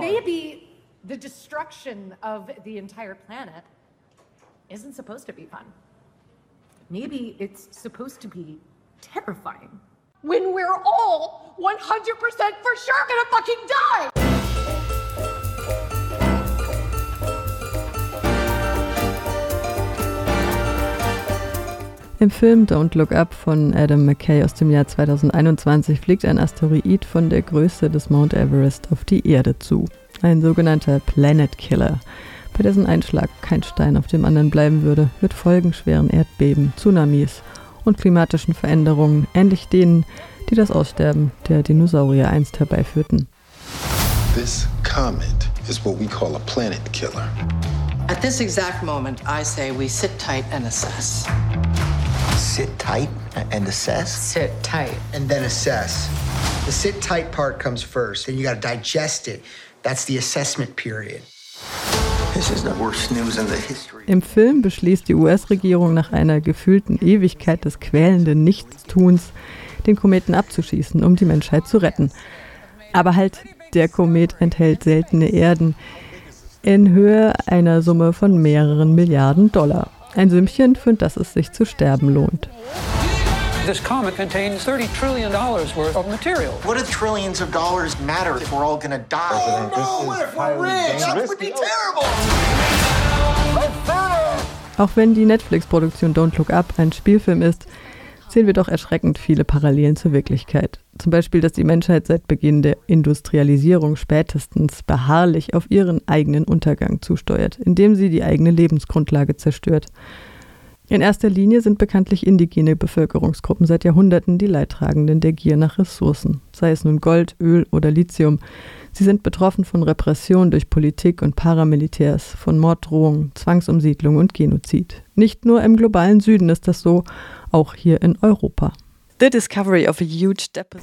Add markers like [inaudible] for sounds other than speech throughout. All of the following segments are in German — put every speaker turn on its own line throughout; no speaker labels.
Maybe the destruction of the entire planet isn't supposed to be fun. Maybe it's supposed to be terrifying. When we're all 100% for sure gonna fucking die!
Im Film Don't Look Up von Adam McKay aus dem Jahr 2021 fliegt ein Asteroid von der Größe des Mount Everest auf die Erde zu. Ein sogenannter Planet Killer, bei dessen Einschlag kein Stein auf dem anderen bleiben würde, mit folgenschweren Erdbeben, Tsunamis und klimatischen Veränderungen, ähnlich denen, die das Aussterben der Dinosaurier einst herbeiführten.
This comet is what we call a planet killer.
At this exact moment, I say we sit tight and assess.
Sit tight and assess?
Sit tight.
And then assess. The sit tight part comes first, then you got to digest it. That's the assessment period. This is the worst news in the history.
Im Film beschließt die US-Regierung nach einer gefühlten Ewigkeit des quälenden Nichtstuns, den Kometen abzuschießen, um die Menschheit zu retten. Aber halt, der Komet enthält seltene Erden in Höhe einer Summe von mehreren Milliarden Dollar. Ein Sümmchen, für das es sich zu sterben lohnt.
This comet contains 30 trillion dollars worth of material.
What do trillions of dollars matter if we're all gonna die? Oh, no, what if we're rich? That would be terrible!
Auch wenn die Netflix-Produktion Don't Look Up ein Spielfilm ist, sehen wir doch erschreckend viele Parallelen zur Wirklichkeit. Zum Beispiel, dass die Menschheit seit Beginn der Industrialisierung spätestens beharrlich auf ihren eigenen Untergang zusteuert, indem sie die eigene Lebensgrundlage zerstört. In erster Linie sind bekanntlich indigene Bevölkerungsgruppen seit Jahrhunderten die Leidtragenden der Gier nach Ressourcen, sei es nun Gold, Öl oder Lithium. Sie sind betroffen von Repression durch Politik und Paramilitärs, von Morddrohungen, Zwangsumsiedlung und Genozid. Nicht nur im globalen Süden ist das so, auch hier in Europa.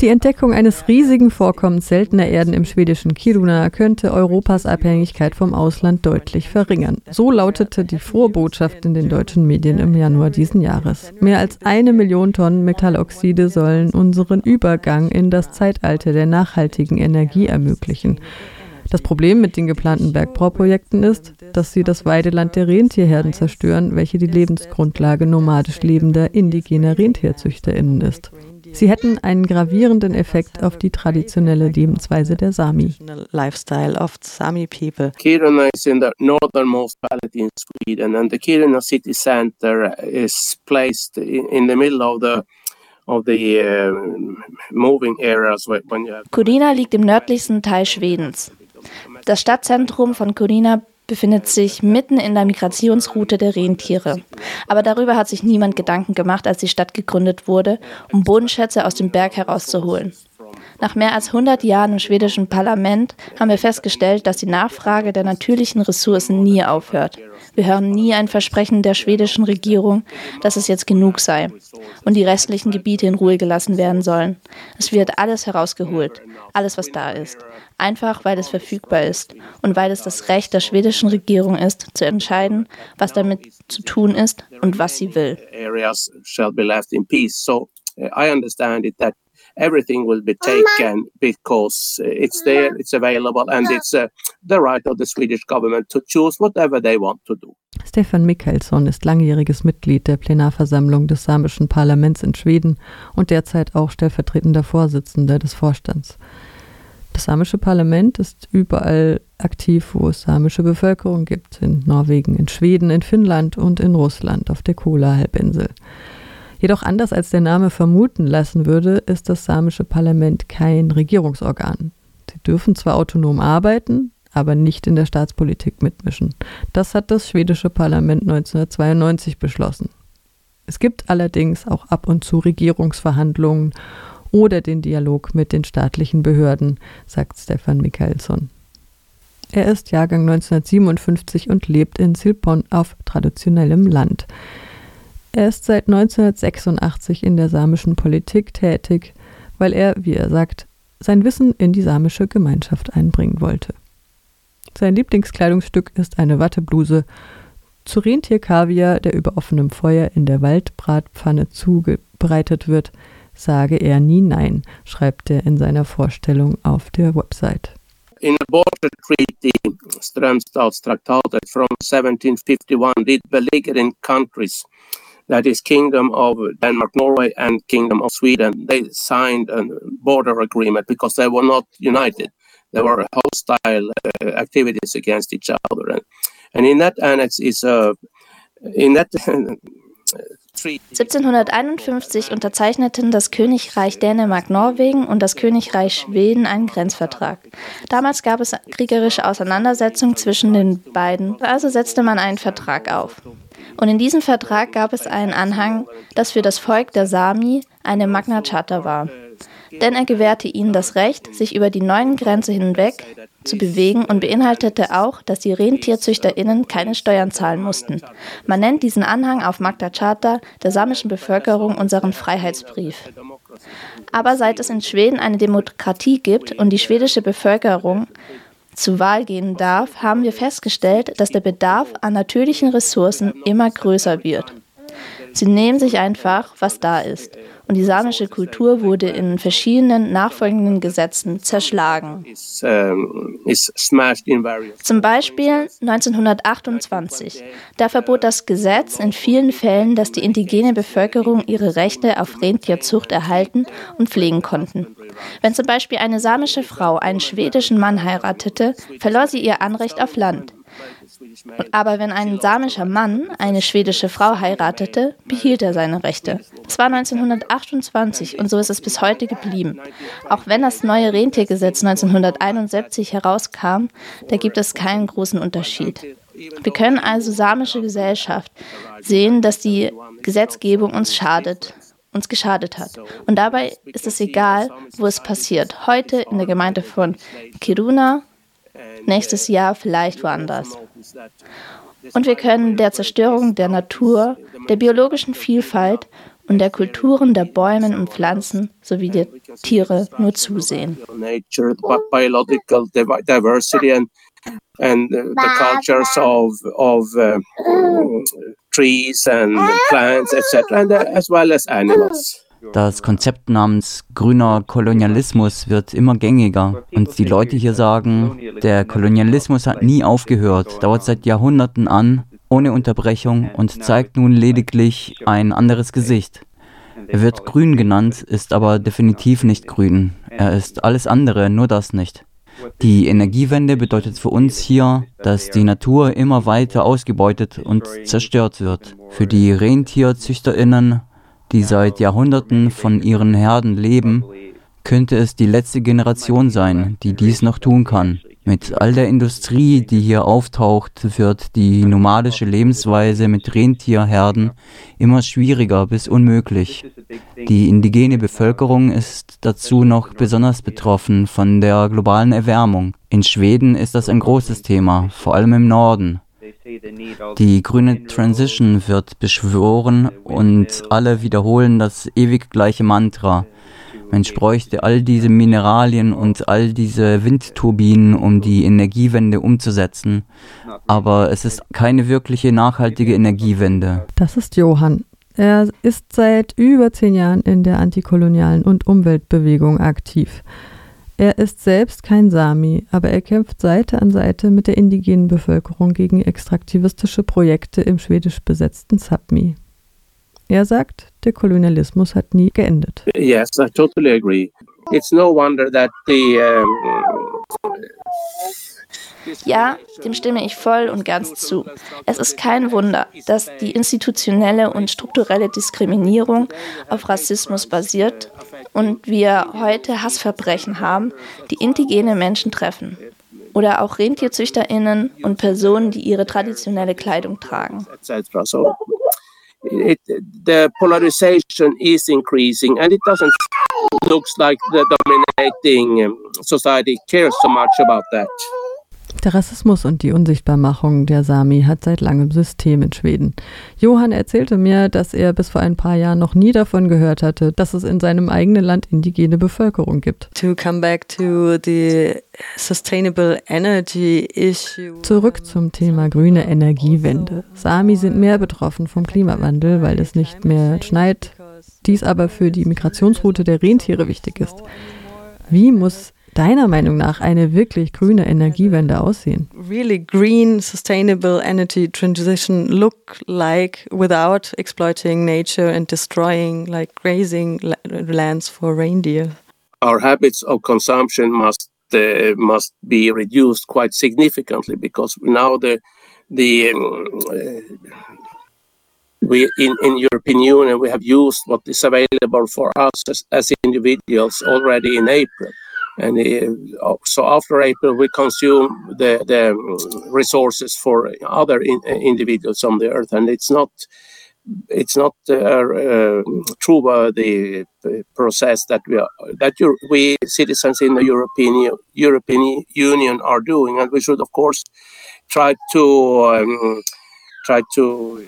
Die Entdeckung eines riesigen Vorkommens seltener Erden im schwedischen Kiruna könnte Europas Abhängigkeit vom Ausland deutlich verringern. So lautete die Vorbotschaft in den deutschen Medien im Januar diesen Jahres. Mehr als eine Million Tonnen Metalloxide sollen unseren Übergang in das Zeitalter der nachhaltigen Energie ermöglichen. Das Problem mit den geplanten Bergbauprojekten ist, dass sie das Weideland der Rentierherden zerstören, welche die Lebensgrundlage nomadisch lebender indigener RentierzüchterInnen ist. Sie hätten einen gravierenden Effekt auf die traditionelle Lebensweise der Sami.
Lifestyle of Sami people.
Kiruna is in the northernmost valley in Sweden and the Kiruna city center is placed in the middle of the of the uh,
Kodina liegt im nördlichsten Teil Schwedens. Das Stadtzentrum von Kodina befindet sich mitten in der Migrationsroute der Rentiere. Aber darüber hat sich niemand Gedanken gemacht, als die Stadt gegründet wurde, um Bodenschätze aus dem Berg herauszuholen. Nach mehr als 100 Jahren im schwedischen Parlament haben wir festgestellt, dass die Nachfrage der natürlichen Ressourcen nie aufhört. Wir hören nie ein Versprechen der schwedischen Regierung, dass es jetzt genug sei und die restlichen Gebiete in Ruhe gelassen werden sollen. Es wird alles herausgeholt, alles was da ist, einfach weil es verfügbar ist und weil es das Recht der schwedischen Regierung ist, zu entscheiden, was damit zu tun ist und was sie will.
I understand it that everything will be taken because uh, it's there, it's available, and it's uh, the right of the Swedish government to choose whatever they want to do.
Stefan Michaelsson ist langjähriges Mitglied der Plenarversammlung des samischen Parlaments in Schweden und derzeit auch stellvertretender Vorsitzender des Vorstands. Das samische Parlament ist überall aktiv, wo es samische Bevölkerung gibt, in Norwegen, in Schweden, in Finnland und in Russland auf der Kola-Halbinsel. Jedoch anders als der Name vermuten lassen würde, ist das samische Parlament kein Regierungsorgan. Sie dürfen zwar autonom arbeiten, aber nicht in der Staatspolitik mitmischen. Das hat das schwedische Parlament 1992 beschlossen. Es gibt allerdings auch ab und zu Regierungsverhandlungen oder den Dialog mit den staatlichen Behörden, sagt Stefan Michaelsson. Er ist Jahrgang 1957 und lebt in Silpon auf traditionellem Land. Er ist seit 1986 in der samischen Politik tätig, weil er, wie er sagt, sein Wissen in die samische Gemeinschaft einbringen wollte. Sein Lieblingskleidungsstück ist eine Wattebluse zu Rentierkaviar, der über offenem Feuer in der Waldbratpfanne zubereitet wird, sage er nie nein, schreibt er in seiner Vorstellung auf der Website.
In a border treaty, Strömstadstraktatet from 1751 did belligerent countries that is Kingdom of Denmark, Norway, and Kingdom of Sweden. They signed a border agreement because they were not united. There were hostile uh, activities against each other, and, and in that annex is a in that [laughs]
1751 unterzeichneten das Königreich Dänemark-Norwegen und das Königreich Schweden einen Grenzvertrag. Damals gab es kriegerische Auseinandersetzungen zwischen den beiden, also setzte man einen Vertrag auf. Und in diesem Vertrag gab es einen Anhang, das für das Volk der Sami eine Magna Charta war. Denn er gewährte ihnen das Recht, sich über die neuen Grenze hinweg zu bewegen und beinhaltete auch, dass die RentierzüchterInnen keine Steuern zahlen mussten. Man nennt diesen Anhang auf Magna Charta der samischen Bevölkerung unseren Freiheitsbrief. Aber seit es in Schweden eine Demokratie gibt und die schwedische Bevölkerung zur Wahl gehen darf, haben wir festgestellt, dass der Bedarf an natürlichen Ressourcen immer größer wird. Sie nehmen sich einfach, was da ist und die samische Kultur wurde in verschiedenen nachfolgenden Gesetzen zerschlagen. Zum Beispiel 1928. Da verbot das Gesetz in vielen Fällen, dass die indigene Bevölkerung ihre Rechte auf Rentierzucht erhalten und pflegen konnten. Wenn zum Beispiel eine samische Frau einen schwedischen Mann heiratete, verlor sie ihr Anrecht auf Land. Aber wenn ein samischer Mann eine schwedische Frau heiratete, behielt er seine Rechte. Das war 1928 und so ist es bis heute geblieben. Auch wenn das neue Rentiergesetz 1971 herauskam, da gibt es keinen großen Unterschied. Wir können also samische Gesellschaft sehen, dass die Gesetzgebung uns schadet, uns geschadet hat. Und dabei ist es egal, wo es passiert. Heute in der Gemeinde von Kiruna, nächstes Jahr vielleicht woanders. Und wir können der Zerstörung der Natur, der biologischen Vielfalt und der Kulturen der Bäume und Pflanzen sowie der Tiere nur zusehen.
and the cultures of of uh, trees and plants etc and uh, as well as animals
Das Konzept namens grüner Kolonialismus wird immer gängiger und die Leute hier sagen, der Kolonialismus hat nie aufgehört, dauert seit Jahrhunderten an, ohne Unterbrechung und zeigt nun lediglich ein anderes Gesicht. Er wird grün genannt, ist aber definitiv nicht grün. Er ist alles andere, nur das nicht. Die Energiewende bedeutet für uns hier, dass die Natur immer weiter ausgebeutet und zerstört wird. Für die Rentierzüchterinnen die seit Jahrhunderten von ihren Herden leben, könnte es die letzte Generation sein, die dies noch tun kann. Mit all der Industrie, die hier auftaucht, wird die nomadische Lebensweise mit Rentierherden immer schwieriger bis unmöglich. Die indigene Bevölkerung ist dazu noch besonders betroffen von der globalen Erwärmung. In Schweden ist das ein großes Thema, vor allem im Norden. Die grüne Transition wird beschworen und alle wiederholen das ewig gleiche Mantra. Mensch bräuchte all diese Mineralien und all diese Windturbinen, um die Energiewende umzusetzen. Aber es ist keine wirkliche nachhaltige Energiewende.
Das ist Johann. Er ist seit über zehn Jahren in der antikolonialen und Umweltbewegung aktiv. Er ist selbst kein Sami, aber er kämpft Seite an Seite mit der indigenen Bevölkerung gegen extraktivistische Projekte im schwedisch besetzten Sapmi. Er sagt, der Kolonialismus hat nie geendet.
Yes, I totally agree. It's no wonder that the um,
ja, dem stimme ich voll und ganz zu. Es ist kein Wunder, dass die institutionelle und strukturelle Diskriminierung auf Rassismus basiert und wir heute Hassverbrechen haben, die indigene Menschen treffen. Oder auch RentierzüchterInnen und Personen, die ihre traditionelle Kleidung tragen.
It, the polarization is increasing and it doesn't look like the dominating society cares so much about that.
Der Rassismus und die Unsichtbarmachung der Sami hat seit langem System in Schweden. Johann erzählte mir, dass er bis vor ein paar Jahren noch nie davon gehört hatte, dass es in seinem eigenen Land indigene Bevölkerung gibt.
To come back to the sustainable energy issue.
Zurück zum Thema grüne Energiewende. Sami sind mehr betroffen vom Klimawandel, weil es nicht mehr schneit, dies aber für die Migrationsroute der Rentiere wichtig ist. Wie muss deiner Meinung nach eine wirklich grüne Energiewende aussehen?
Really green, sustainable energy transition look like without exploiting nature and destroying, like grazing lands for reindeer?
Our habits of consumption must uh, must be reduced quite significantly because now the the um, uh, we in, in European Union we have used what is available for us as, as individuals already in April. And uh, so after April, we consume the, the um, resources for other in, individuals on the earth, and it's not it's not uh, uh, true uh, the process that we are, that we citizens in the European European Union are doing, and we should of course try to um, try to.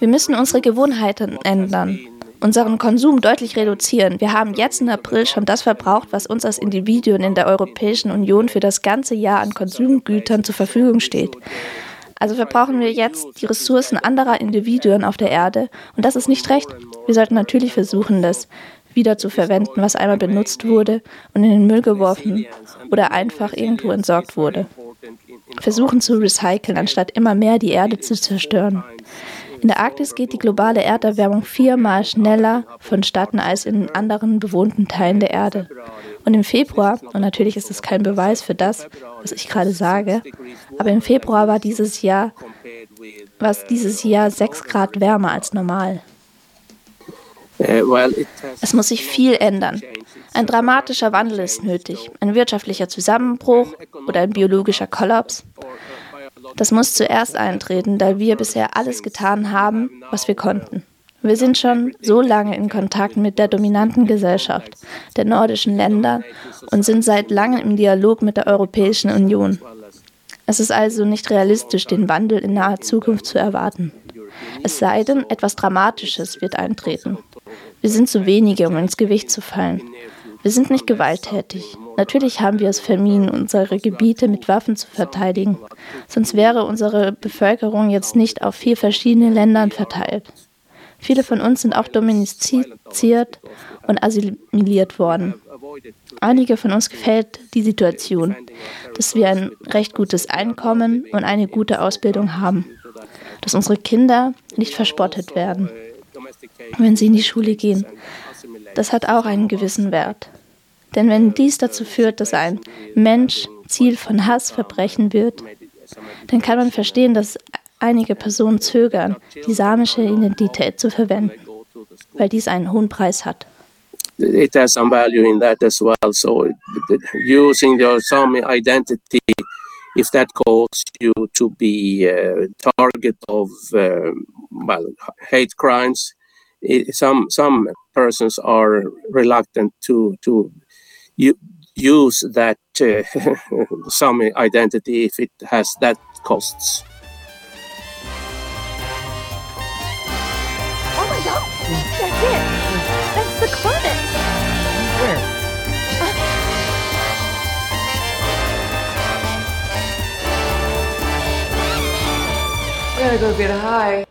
Wir müssen unsere Gewohnheiten ändern, unseren Konsum deutlich reduzieren. Wir haben jetzt im April schon das verbraucht, was uns als Individuen in der Europäischen Union für das ganze Jahr an Konsumgütern zur Verfügung steht. Also verbrauchen wir jetzt die Ressourcen anderer Individuen auf der Erde und das ist nicht recht. Wir sollten natürlich versuchen, das wieder zu verwenden, was einmal benutzt wurde und in den Müll geworfen oder einfach irgendwo entsorgt wurde. Versuchen zu recyceln, anstatt immer mehr die Erde zu zerstören. In der Arktis geht die globale Erderwärmung viermal schneller vonstatten als in anderen bewohnten Teilen der Erde. Und im Februar, und natürlich ist es kein Beweis für das, was ich gerade sage, aber im Februar war dieses Jahr, war dieses Jahr sechs Grad wärmer als normal. Es muss sich viel ändern. Ein dramatischer Wandel ist nötig. Ein wirtschaftlicher Zusammenbruch oder ein biologischer Kollaps. Das muss zuerst eintreten, da wir bisher alles getan haben, was wir konnten. Wir sind schon so lange in Kontakt mit der dominanten Gesellschaft der nordischen Länder und sind seit langem im Dialog mit der Europäischen Union. Es ist also nicht realistisch, den Wandel in naher Zukunft zu erwarten. Es sei denn, etwas Dramatisches wird eintreten. Wir sind zu wenige, um ins Gewicht zu fallen. Wir sind nicht gewalttätig. Natürlich haben wir es vermieden, unsere Gebiete mit Waffen zu verteidigen. Sonst wäre unsere Bevölkerung jetzt nicht auf vier verschiedene Ländern verteilt. Viele von uns sind auch domestiziert und assimiliert worden. Einige von uns gefällt die Situation, dass wir ein recht gutes Einkommen und eine gute Ausbildung haben, dass unsere Kinder nicht verspottet werden, wenn sie in die Schule gehen. Das hat auch einen gewissen Wert. Denn wenn dies dazu führt, dass ein Mensch Ziel von Hassverbrechen wird, dann kann man verstehen, dass einige Personen zögern, die samische Identität zu verwenden, weil dies einen hohen Preis hat.
It has some value in that as well. So using your Sami identity, if that causes you to be a target of uh, well hate crimes, some some persons are reluctant to to you use that uh, [laughs] some identity if it has that costs.
Oh my god! That's it! That's the climate! Where?
I'm gonna go get high.